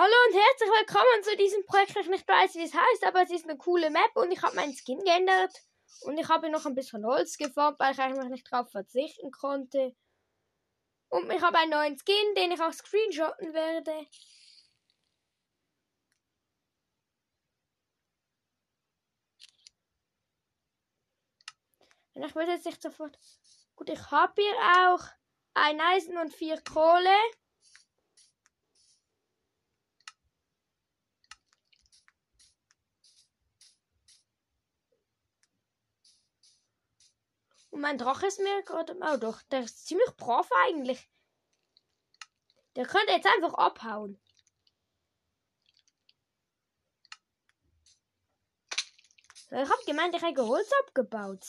Hallo und herzlich willkommen zu diesem Projekt. Ich nicht weiß, wie es heißt, aber es ist eine coole Map und ich habe meinen Skin geändert. Und ich habe noch ein bisschen Holz geformt, weil ich eigentlich nicht darauf verzichten konnte. Und ich habe einen neuen Skin, den ich auch screenshotten werde. Und ich würde jetzt nicht sofort. Gut, ich habe hier auch ein Eisen und vier Kohle. Und mein Drache ist mir gerade. Oh doch, der ist ziemlich brav eigentlich. Der könnte jetzt einfach abhauen. Ich habe gemeint, ich hätte Holz abgebaut.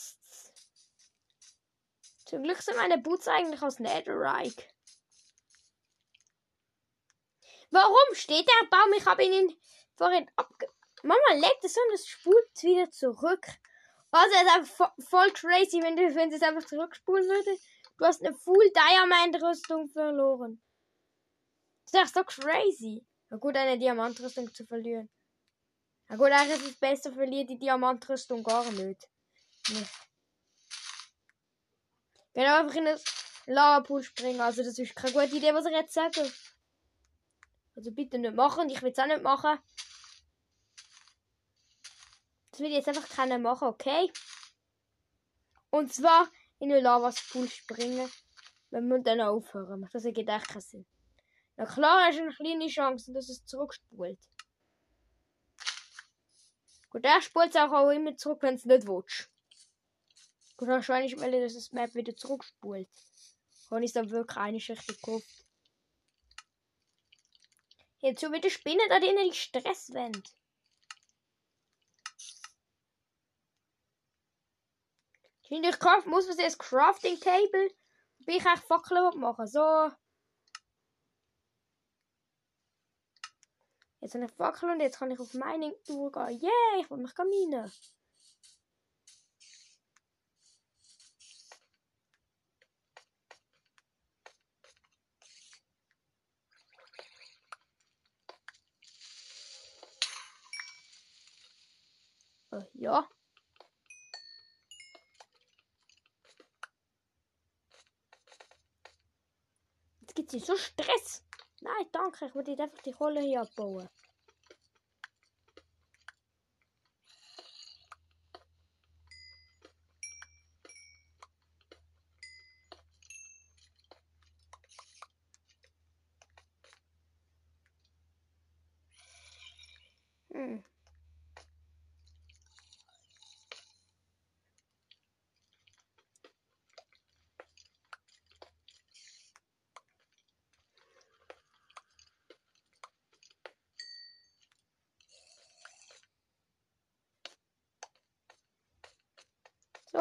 Zum Glück sind meine Boots eigentlich aus Netherite. Warum steht der Baum? Ich habe ihn vorhin abge... Mama legt es und es spult wieder zurück. Also, es ist einfach voll crazy, wenn du, wenn es einfach zurückspulen würde. Du hast eine Full Diamond Rüstung verloren. Das ist doch so crazy. Na gut, eine Diamantrüstung zu verlieren. Na gut, eigentlich ist es besser, verliert die Diamantrüstung gar nicht. nicht. Genau, einfach in den Lavapool springen. Also, das ist keine gute Idee, was ich jetzt sage. Also, bitte nicht machen. Ich will es auch nicht machen. Das will jetzt einfach keiner machen, okay? Und zwar in den Lavaspool springen, wenn wir dann aufhören. Das ergibt echt keinen Sinn. Na klar, hast du eine kleine Chance, dass es zurückspult. Gut, er spult es auch, immer zurück, wenn es nicht willst. Gut, wahrscheinlich ich, dass das Map wieder zurückspult. Habe ich dann wirklich eine Schicht gekauft. Jetzt schon wieder Spinnen da drinnen die Stresswand. Und ich kraft, muss was das Crafting Table. Bin ich echt Fackeln machen. So. Jetzt habe ich Fackel und jetzt kann ich auf Mining durchgehen. Yeah, ich will mich minen. Uh, ja. Jetzt so Stress. Nein, danke. Ich würde einfach die Kohle hier abbauen. Hm.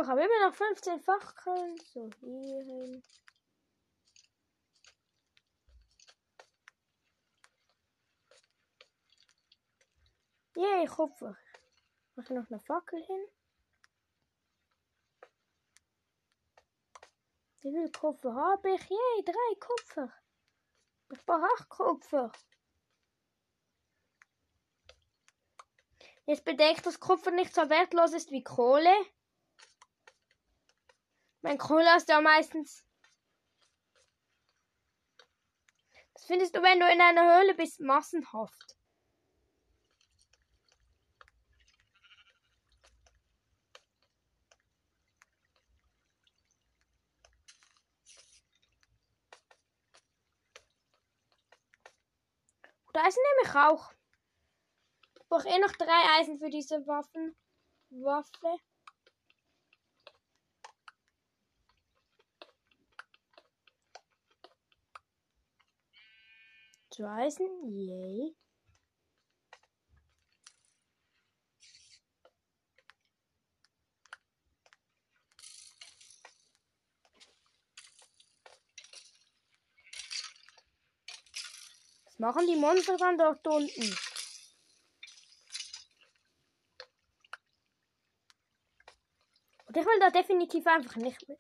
So, ich habe immer noch 15 Fackeln. So, hier hin. Yay, Kupfer. Mach noch eine Fackel hin. Wie viel Kupfer habe ich? Yay, drei Kupfer. Ich brauche acht Kupfer. Jetzt bedeckt, dass Kupfer nicht so wertlos ist wie Kohle. Mein Kohle ist ja meistens. Das findest du, wenn du in einer Höhle bist, massenhaft. Da ist nämlich auch. Ich brauche eh noch drei Eisen für diese Waffen. Waffe. Zu Eisen, yay. Was machen die Monster dann dort unten? Und ich will da definitiv einfach nicht mit.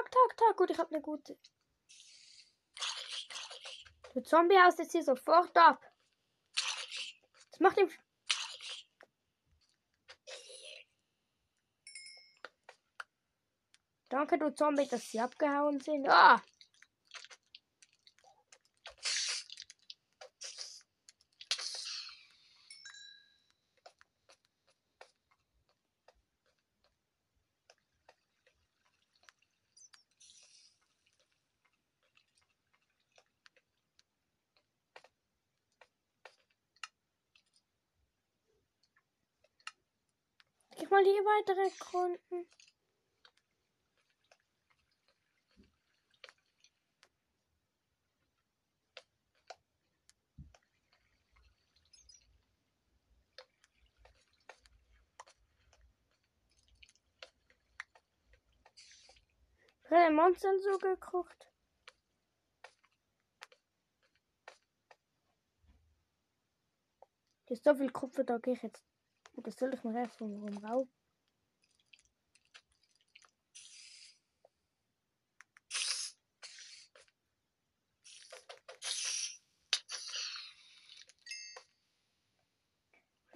Tak, tak, tak. Gut, ich habe eine gute. Der Zombie haust jetzt hier sofort ab. Das macht ihm. Danke, du Zombie, dass sie abgehauen sind. Ah! Gib mal hier weitere Kunden. Drei Monster so gekocht. Hier ist so viel Kupfer, da gehe ich jetzt. Das soll ich mir erst vom.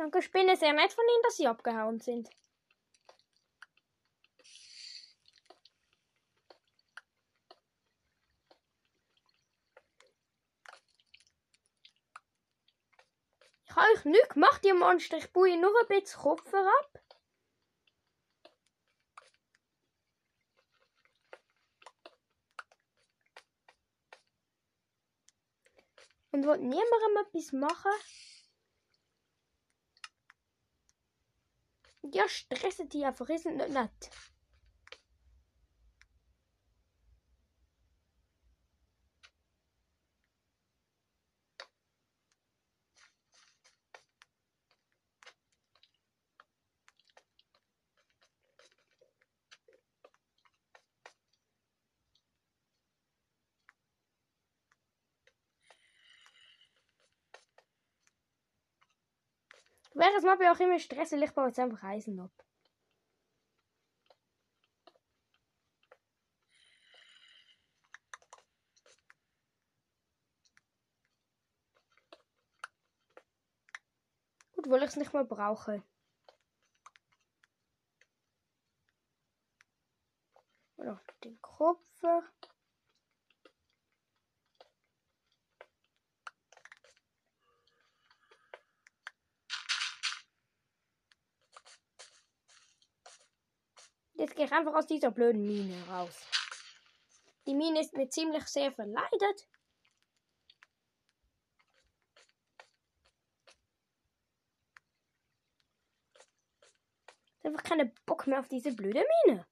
Danke, Spinne. Sehr nett von Ihnen, dass Sie abgehauen sind. Ich habe euch nichts gemacht, ihr Monster. Ich baue nur ein bisschen Kupfer ab. Und will niemandem etwas machen. Ja, stressen die einfach, ist nicht nett. Während Mal auch immer Stress, ich baue jetzt einfach Eisen ab. Gut, weil ich es nicht mehr brauche. Noch den Kupfer. Jetzt gehe ich einfach aus dieser blöden Mine raus. Die Mine ist mir ziemlich sehr verleidet. Ich habe einfach keine Bock mehr auf diese blöde Mine.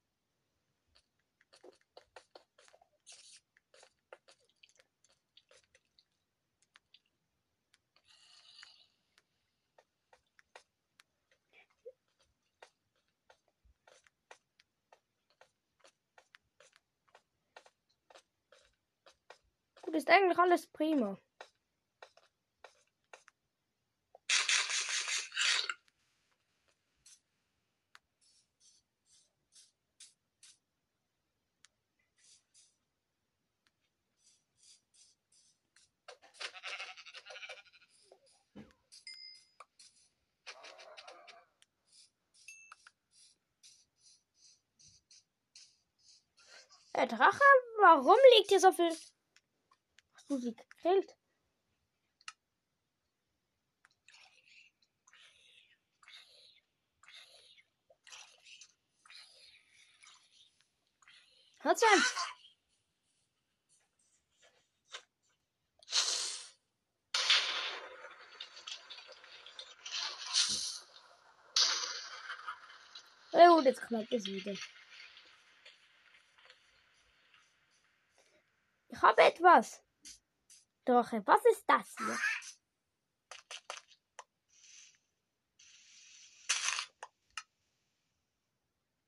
Ist eigentlich alles prima. Der Drache, warum liegt hier so viel? Sie gekillt? Hört's an. Oh, jetzt knallt es wieder. Ich habe etwas. Drache, was ist das hier?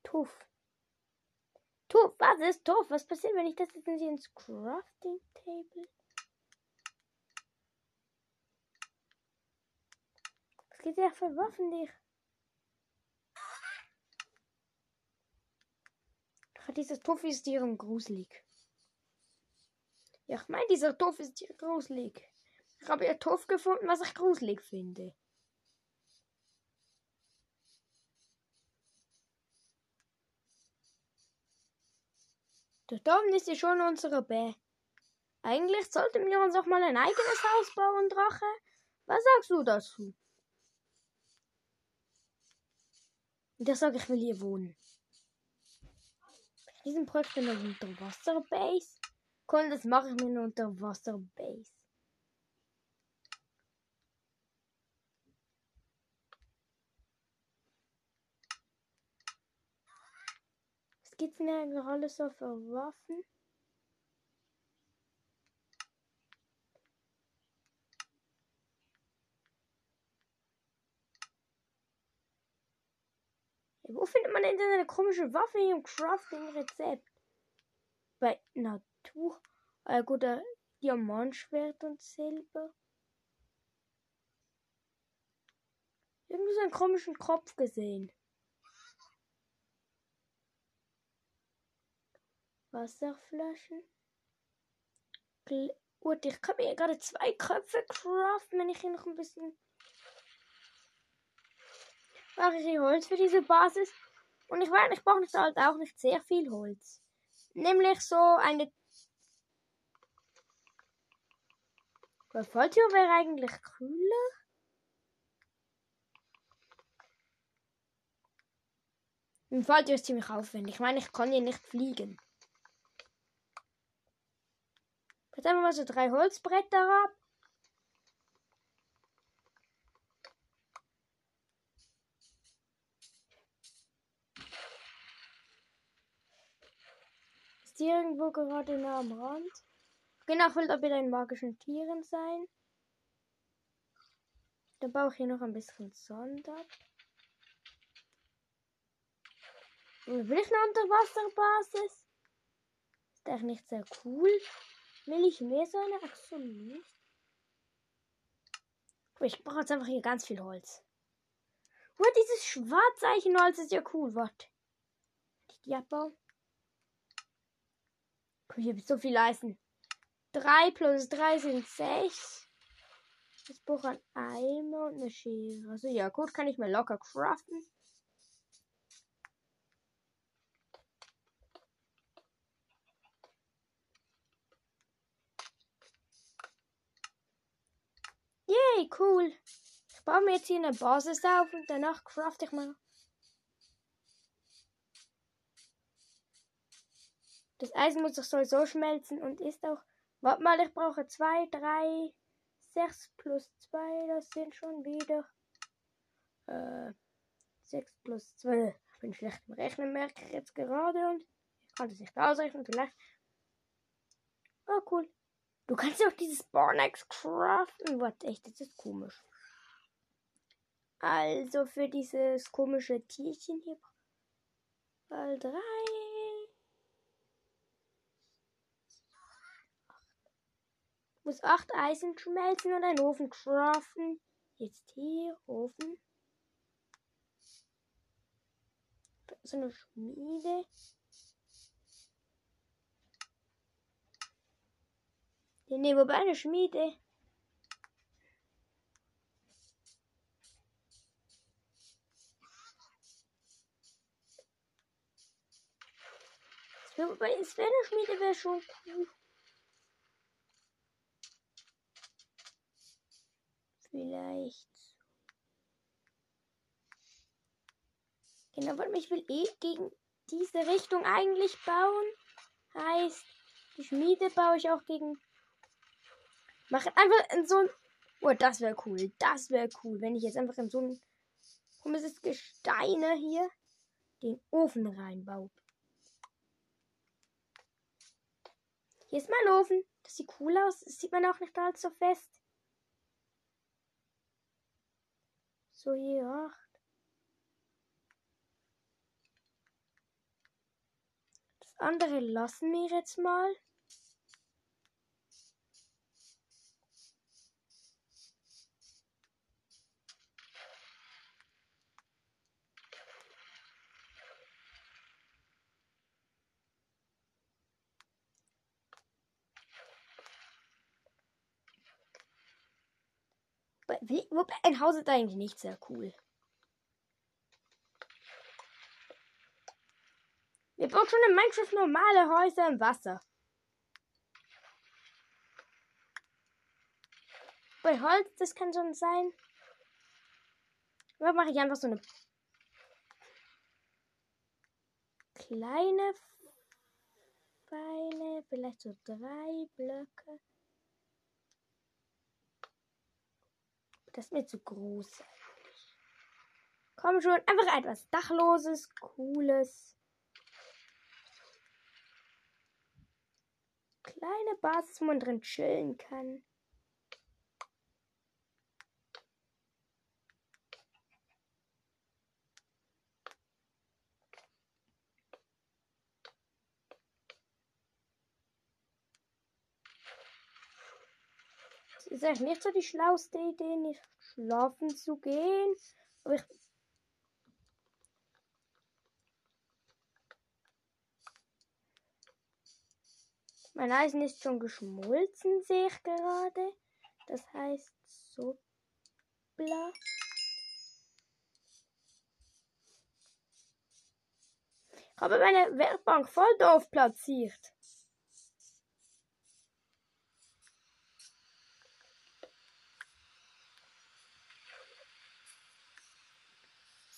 Tuff. Tuff, was ist Tuff? Was passiert, wenn ich das jetzt ins Crafting Table? Was geht ja für Waffen dich? Dieser Tuff ist hier gruselig. Ja, ich meine, dieser Tuff ist hier gruselig. Ich habe ja Tuff gefunden, was ich gruselig finde. Dort oben ist ja schon unsere Bä. Eigentlich sollten wir uns auch mal ein eigenes Haus bauen, Drache. Was sagst du dazu? Und der sage, ich will hier wohnen. Bei diesem Projekt eine Unterwasserbase. Komm, das mache ich mit einer Unterwasserbase. Was gibt's denn eigentlich alles so für Waffen? Wo findet man denn eine komische Waffe im Crafting-Rezept? Bei Natur. Äh, gut, äh, Diamantschwert und Silber. Irgendwie so einen komischen Kopf gesehen. Wasserflaschen. Gut, ich kann mir gerade zwei Köpfe craften, wenn ich hier noch ein bisschen mache ich Holz für diese Basis. Und ich meine, ich brauche nicht halt auch nicht sehr viel Holz. Nämlich so eine. Falltür wäre eigentlich cooler. Ein Falltür ist ziemlich aufwendig. Ich meine, ich kann hier nicht fliegen. Jetzt einfach mal so drei Holzbretter ab. Ist hier irgendwo gerade nah am Rand? Genau, will da wieder in magischen Tieren sein. Dann baue ich hier noch ein bisschen. Und will ich eine Unterwasserbasis? Ist eigentlich nicht sehr cool. Will ich mehr so eine? Ach so, nicht. Ich brauche jetzt einfach hier ganz viel Holz. Oh, dieses Schwarzeichenholz ist ja cool. Ich die abbauen. Guck, hier so viel leisten. 3 plus 3 sind 6. Ich brauche ein Eimer und eine Schere. Also ja, gut, kann ich mir locker craften. Yay, cool. Ich baue mir jetzt hier eine Basis auf und danach craft ich mal Das Eisen muss doch sowieso schmelzen und ist auch. Warte mal, ich brauche 2, 3, 6 plus 2, das sind schon wieder. Äh, 6 plus 2. Ich bin schlecht im Rechnen, merke ich jetzt gerade und ich kann das nicht ausrechnen, vielleicht. Oh, cool. Du kannst auch dieses Bornex craften. Warte, echt, das ist komisch. Also für dieses komische Tierchen hier. Mal 3. Muss acht Eisen schmelzen und einen Ofen craften. Jetzt hier, Ofen. So eine Schmiede. Nee, nee, wobei eine Schmiede. Wobei, es wäre eine Schmiede, wäre schon cool. Vielleicht. Genau, ich will eh gegen diese Richtung eigentlich bauen. Heißt, die Schmiede baue ich auch gegen. Mache einfach in so ein. Oh, das wäre cool. Das wäre cool, wenn ich jetzt einfach in so ein komisches Gesteine hier den Ofen reinbaue. Hier ist mein Ofen. Das sieht cool aus. Das sieht man auch nicht allzu fest. So, hier acht. Das andere lassen wir jetzt mal. Wie, ein Haus ist eigentlich nicht sehr cool. Wir bauen schon in Minecraft normale Häuser im Wasser. Bei Holz, das kann schon sein. Oder mache ich einfach so eine kleine Pfeile, vielleicht so drei Blöcke. Das ist mir zu groß Komm schon, einfach etwas Dachloses, Cooles. Kleine Basis, wo man drin chillen kann. Ist eigentlich nicht so die schlauste Idee, nicht schlafen zu gehen. Aber ich. Mein Eisen ist schon geschmolzen, sehe ich gerade. Das heißt, so bla. Ich habe meine Werkbank voll doof platziert.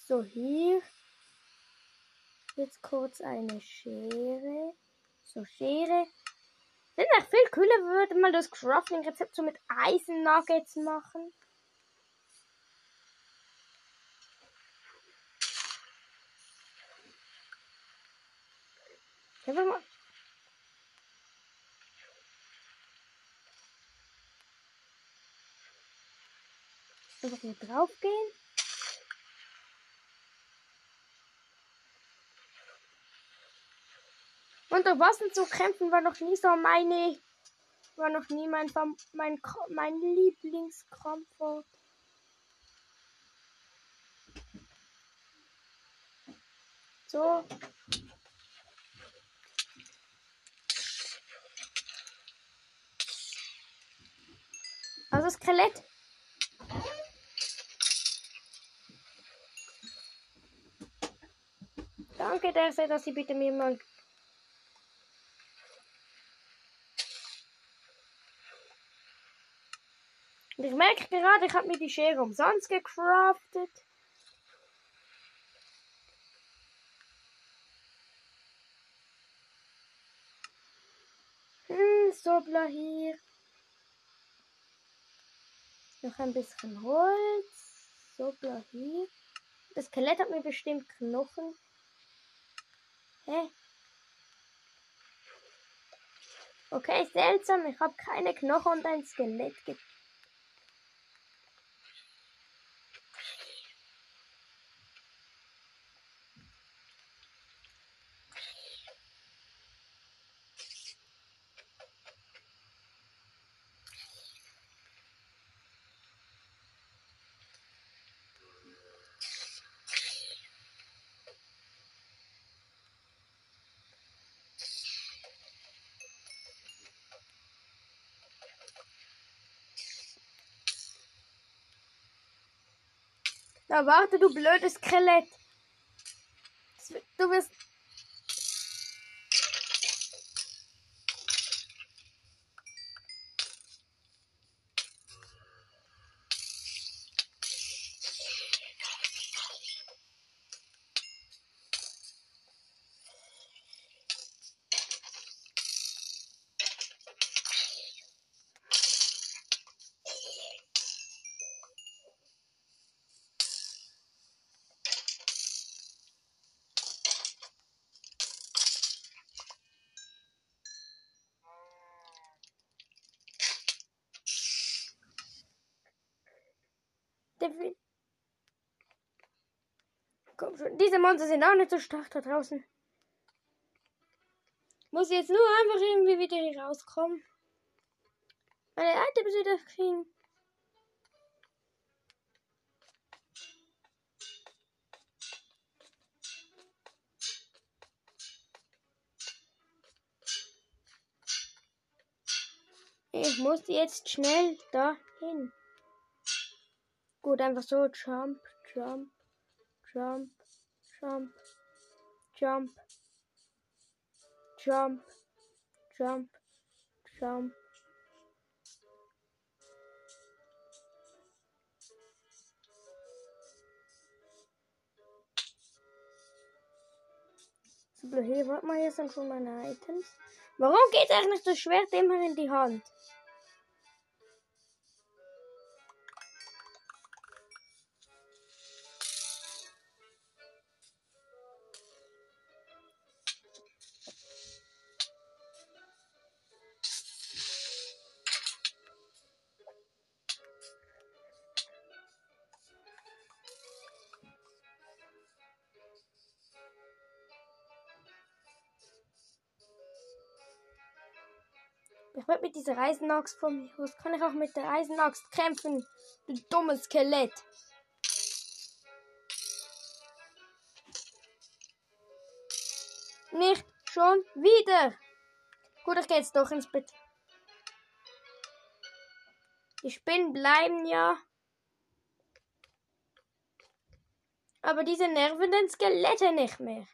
So, hier. Jetzt kurz eine Schere. So, Schere. Wäre noch viel cooler, würde man das Crafting-Rezept so mit Eisen-Nuggets machen. Einfach mal. Einfach hier drauf gehen. Unter Wasser zu kämpfen war noch nie so meine. War noch nie mein, mein, mein Lieblingskomfort. So. Also Skelett. Danke, dass Sie bitte mir mal Und ich merke gerade, ich habe mir die Schere umsonst gecraftet. Hm, Sobler hier. Noch ein bisschen Holz. Sobler hier. Das Skelett hat mir bestimmt Knochen. Hä? Okay, seltsam. Ich habe keine Knochen und ein Skelett gefunden. Na warte, du blödes Skelett. Du wirst Diese Monster sind auch nicht so stark da draußen. Muss jetzt nur einfach irgendwie wieder hier rauskommen. Meine Items wieder kriegen. Ich muss jetzt schnell dahin. Gut, einfach so. Jump, jump, jump, jump, jump, jump, jump, jump. So, hier, warte mal, hier sind schon meine Items. Warum geht eigentlich das Schwert immer in die Hand? Ich werde mit dieser Eisenaxt von mir aus. Kann ich auch mit der Eisenaxt kämpfen? Du dummes Skelett. Nicht schon wieder. Gut, ich gehe jetzt doch ins Bett. Die Spinnen bleiben ja. Aber diese nervenden Skelette nicht mehr.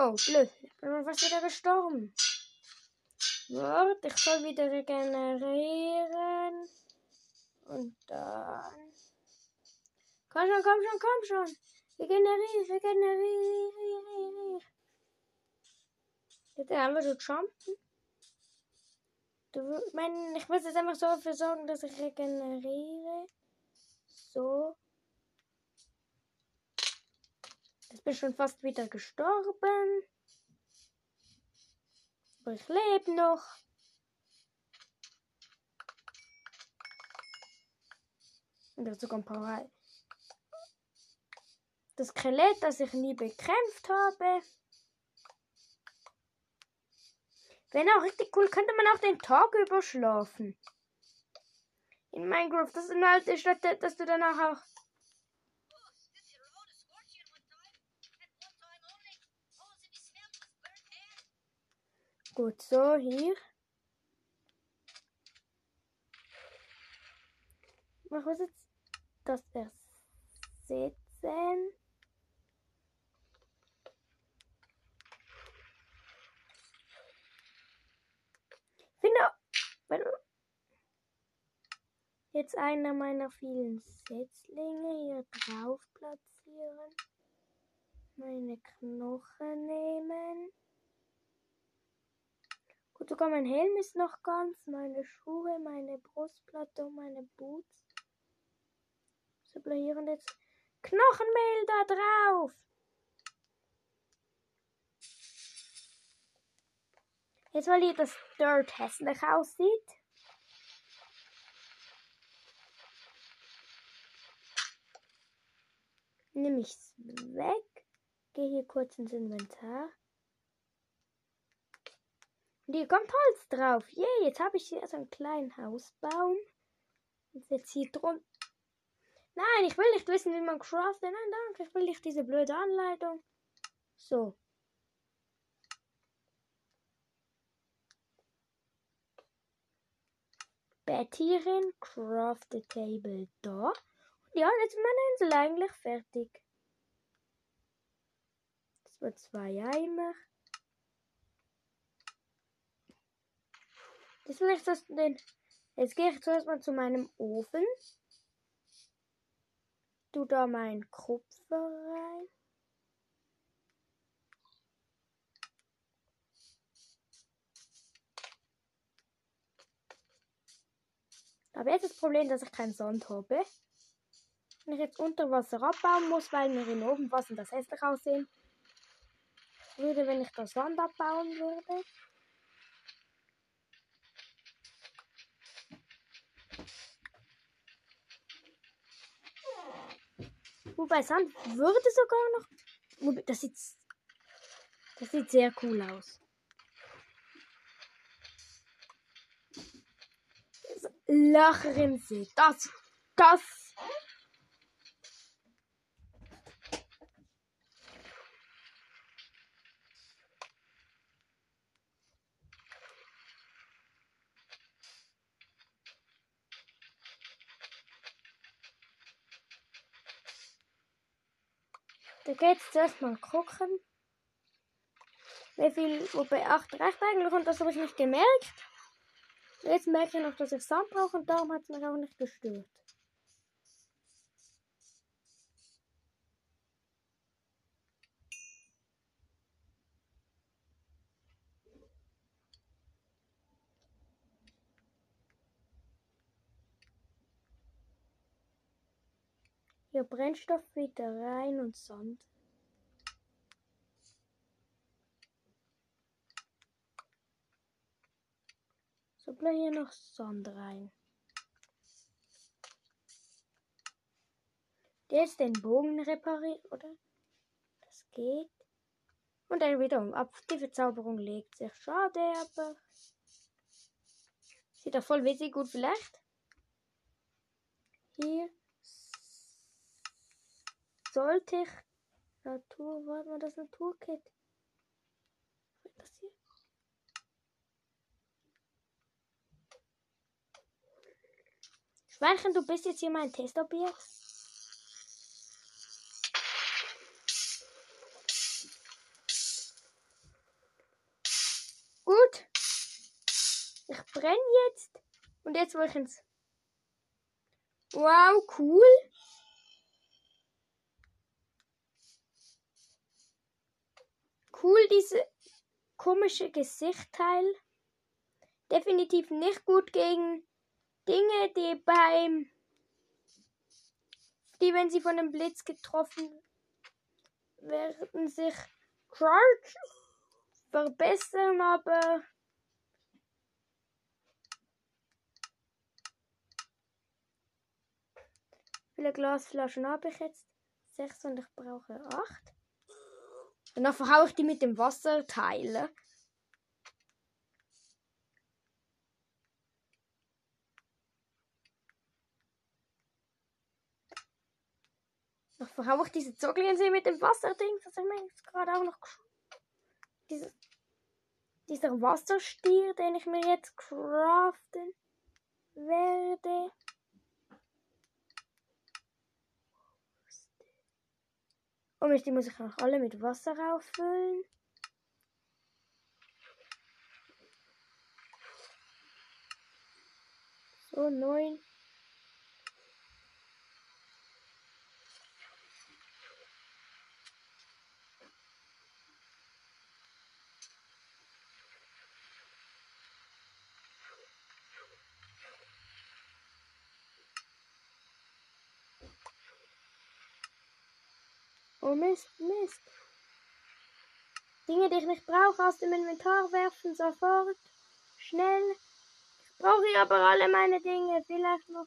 Oh, blöd. Ich bin fast wieder gestorben. Warte, ich soll wieder regenerieren. Und dann. Komm schon, komm schon, komm schon. Regenerier, regenerier. Jetzt einfach so jumpen. Du, mein, ich muss jetzt einfach so dafür sorgen, dass ich regeneriere. So. Jetzt bin ich schon fast wieder gestorben. Aber ich lebe noch. Und dazu kommt Power. Das Skelett, das ich nie bekämpft habe. Wenn auch richtig cool, könnte man auch den Tag überschlafen. In Minecraft, das ist eine alte Stadt, dass du danach auch Gut, so hier. Mach was jetzt das ersetzen. Finde jetzt einer meiner vielen Setzlinge hier drauf platzieren. Meine Knochen nehmen. Gut, sogar mein Helm ist noch ganz. Meine Schuhe, meine Brustplatte und meine Boots. So hier und jetzt Knochenmehl da drauf. Jetzt, weil hier das Dirt hässlich aussieht. Nehme ich es weg. Gehe hier kurz ins Inventar. Und hier kommt Holz drauf. Yay, yeah, jetzt habe ich hier so einen kleinen Hausbaum. Und jetzt hier drunter. Nein, ich will nicht wissen, wie man craftet. Nein, danke. Ich will nicht diese blöde Anleitung. So. Bett hierin, craft the table da. Ja, jetzt ist meine Insel eigentlich fertig. Das war zwei Eimer. Jetzt will ich das den. Jetzt gehe ich zuerst mal zu meinem Ofen. Du da mein Kupfer rein. Aber jetzt das Problem, dass ich keinen Sand habe. Wenn ich jetzt unter Wasser abbauen muss, weil mir in oben Wasser das hässlich aussehen würde, wenn ich das Sand abbauen würde. Wobei Sand würde sogar noch. Das sieht. Das sieht sehr cool aus. Lachrinsel. Das. Das. Es zuerst mal gucken. Wie viel, wobei 8 reicht eigentlich und das habe ich nicht gemerkt. Jetzt merke ich noch, dass ich Sand brauche und darum hat es mich auch nicht gestört. Hier Brennstoff wieder rein und Sand. So bleibt hier noch Sand rein. Der ist den Bogen repariert, oder? Das geht. Und dann wiederum ab. Die Verzauberung legt sich. Schade, aber. Sieht doch voll witzig gut vielleicht. Hier sollte ich Natur, warte mal, das Naturkit. Das hier? Schweinchen, du bist jetzt hier mein Testobjekt. Gut. Ich brenne jetzt. Und jetzt will ich ins. Wow, cool. Cool, diese komische Gesichtteil. Definitiv nicht gut gegen Dinge, die beim, die wenn sie von dem Blitz getroffen werden, sich Charge verbessern, aber wie viele Glasflaschen habe ich jetzt? Sechs und ich brauche acht. Und dann verhaue ich die mit dem Wasserteil. Dann verhaue ich diese Zockeln mit dem Wasserding. Das ich mir jetzt gerade auch noch. Diese, dieser Wasserstier, den ich mir jetzt craften werde. Und die muss ich auch alle mit Wasser auffüllen. So, neun. Oh Mist, Mist. Dinge, die ich nicht brauche, aus dem Inventar werfen, sofort. Schnell. Ich brauche hier aber alle meine Dinge. Vielleicht noch.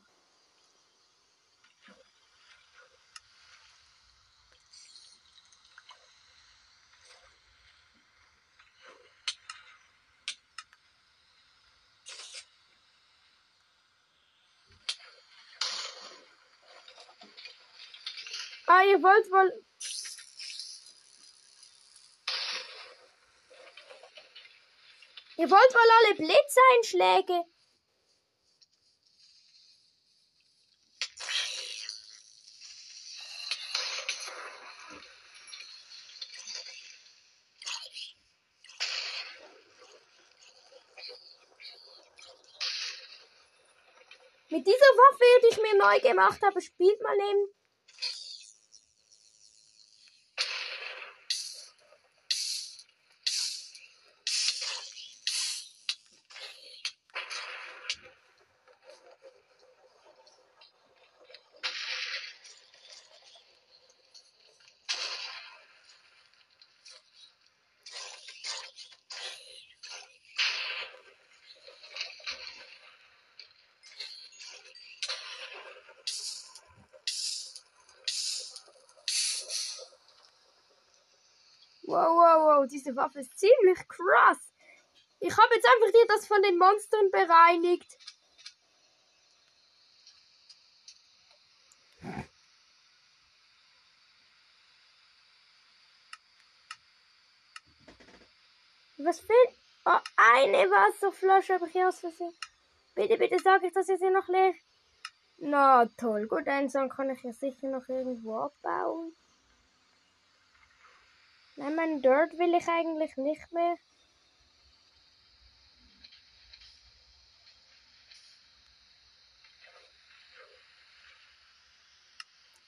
Ah, ihr wollt wohl Ihr wollt wohl alle Blitzeinschläge. Mit dieser Waffe, die ich mir neu gemacht habe, spielt man eben Diese Waffe ist ziemlich krass. Ich habe jetzt einfach dir das von den Monstern bereinigt. Was fehlt? Oh, eine Wasserflasche habe ich aus Versehen. Bitte, bitte sag ich, dass ich sie noch leer. Na toll, gut, einen Song kann ich ja sicher noch irgendwo abbauen. Nein, mein Dirt will ich eigentlich nicht mehr.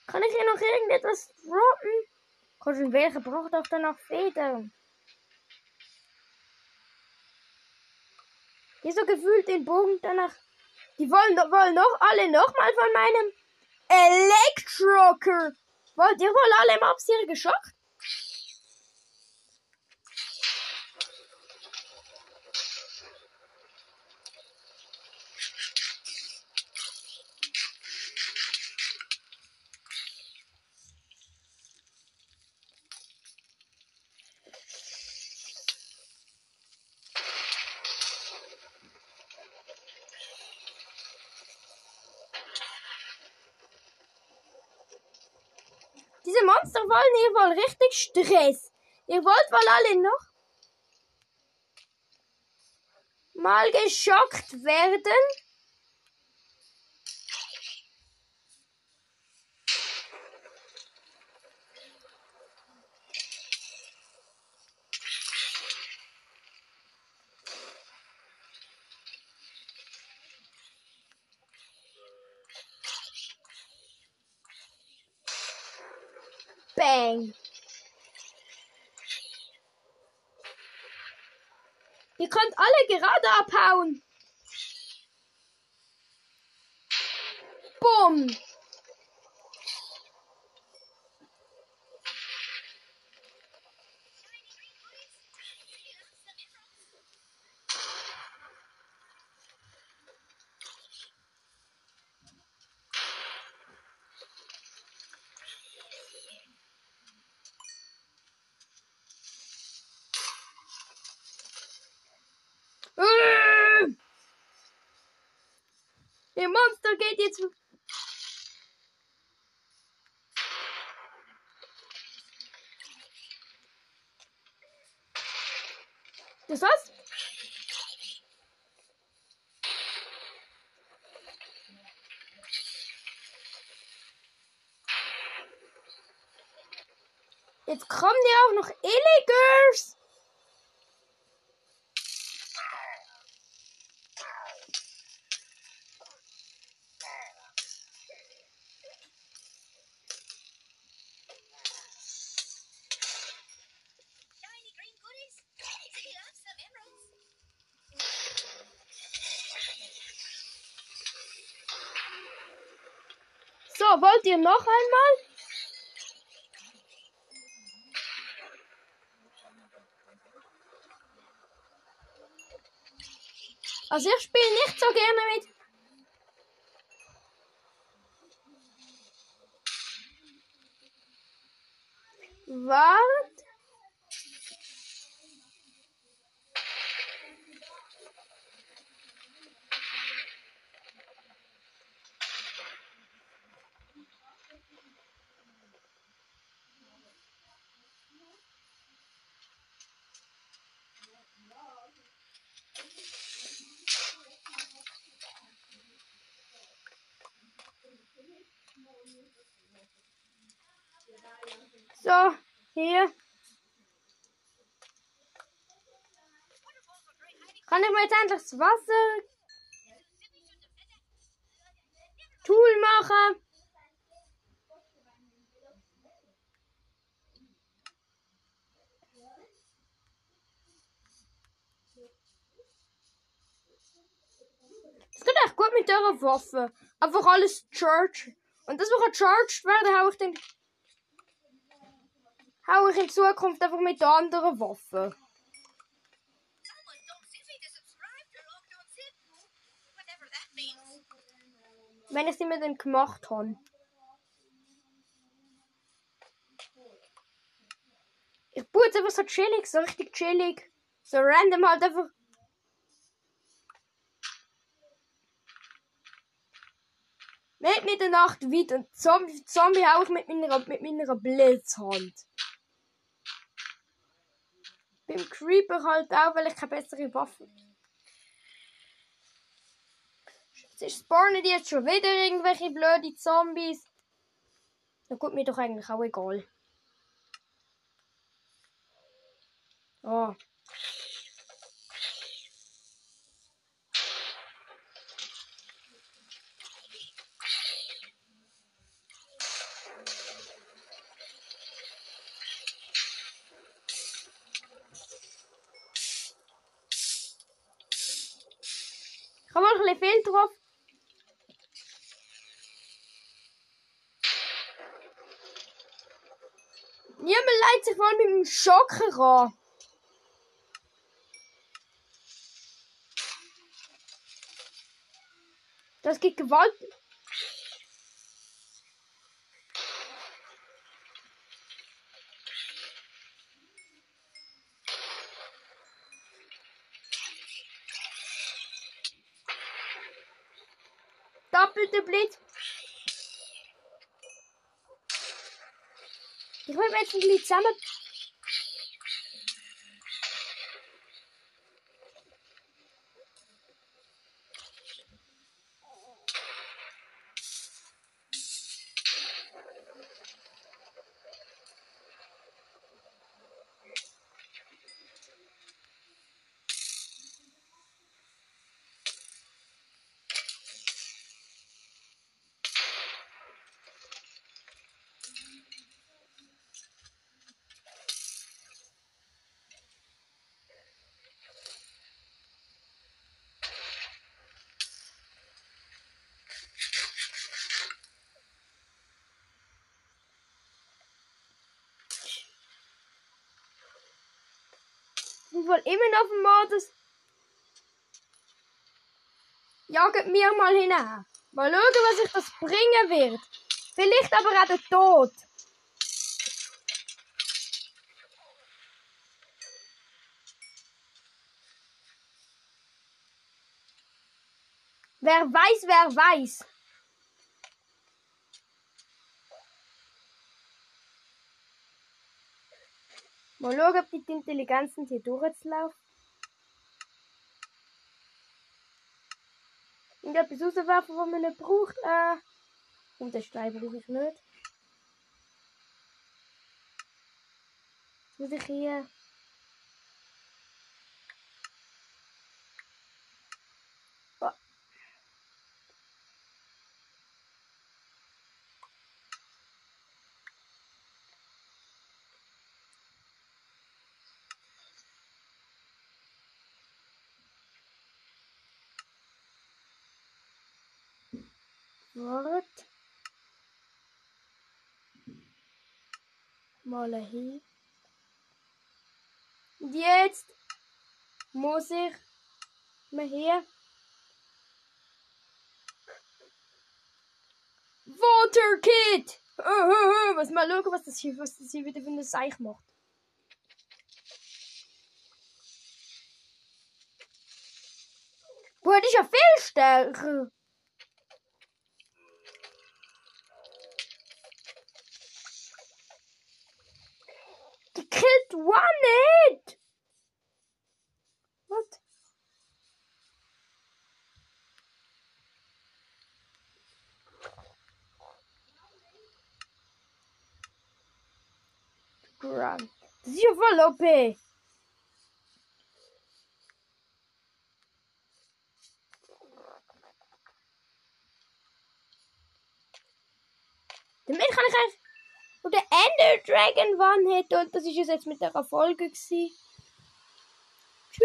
Kann ich hier noch irgendetwas droppen? Welcher braucht doch dann noch Federn? Hier so gefühlt den Bogen danach. Die wollen, wollen doch alle nochmal von meinem Elektroker. Wollt ihr wohl alle im Abs hier geschockt? Diese Monster wollen hier wohl richtig Stress. Ihr wollt wohl alle noch mal geschockt werden? Bang. Ihr könnt alle gerade abhauen. Bumm. Äh! Ihr Monster geht jetzt. Das war's? Jetzt kommen die auch noch Illegers. So, wollt ihr noch einmal? Also ich spiele nicht so gerne mit. Wart. Hier. Kann ich mir jetzt endlich das Wasser Tool machen? Es geht echt gut mit der Waffe. Einfach alles charge. Und das, was charged werden, hau ich dann hau ich in Zukunft einfach mit der anderen Waffe. Someone don't simply to subscribe to Log Don't Sit. Whatever that means. Wenn ich sie mir dann gemacht habe. Ich baue jetzt einfach so chillig, so richtig chillig. So random halt einfach. Nicht mit der Nacht weit und Zombie, Zombie auch mit meiner, mit meiner Blitzhand. Beim Creeper halt auch, weil ich keine bessere Waffe. Sie spawnen die jetzt schon wieder irgendwelche blöde Zombies. Na gut, mir doch eigentlich auch egal. Oh. Habe mal ein bisschen drauf. Niemand leitet sich mal mit dem Schocker an. Das gibt Gewalt. Doppelte Blitz. Ich will mir jetzt ein bisschen zusammen. Und wohl immer noch dem Modus. Jaget mir mal hinein. Mal schauen, was ich das bringen wird. Vielleicht aber auch der Tod. Wer weiß, wer weiß. Mal schauen, ob die Intelligenzen hier durchzulaufen. Und etwas rauswerfen, was man nicht braucht. Äh, und den Stein brauche ich nicht. Jetzt muss ich hier. Wart. Mal hin. Und jetzt muss ich mal hier. Water Kid! Äh, äh, äh, Was mal schauen, was das hier, was das hier wieder für eine Seich macht. Boah, die ist ja viel stärker. Killt one it! What? Grunt. Das ist ja voll OP. Damit kann ich eigentlich. Und der Ender Dragon One hit und das ist es jetzt mit der Folge gewesen.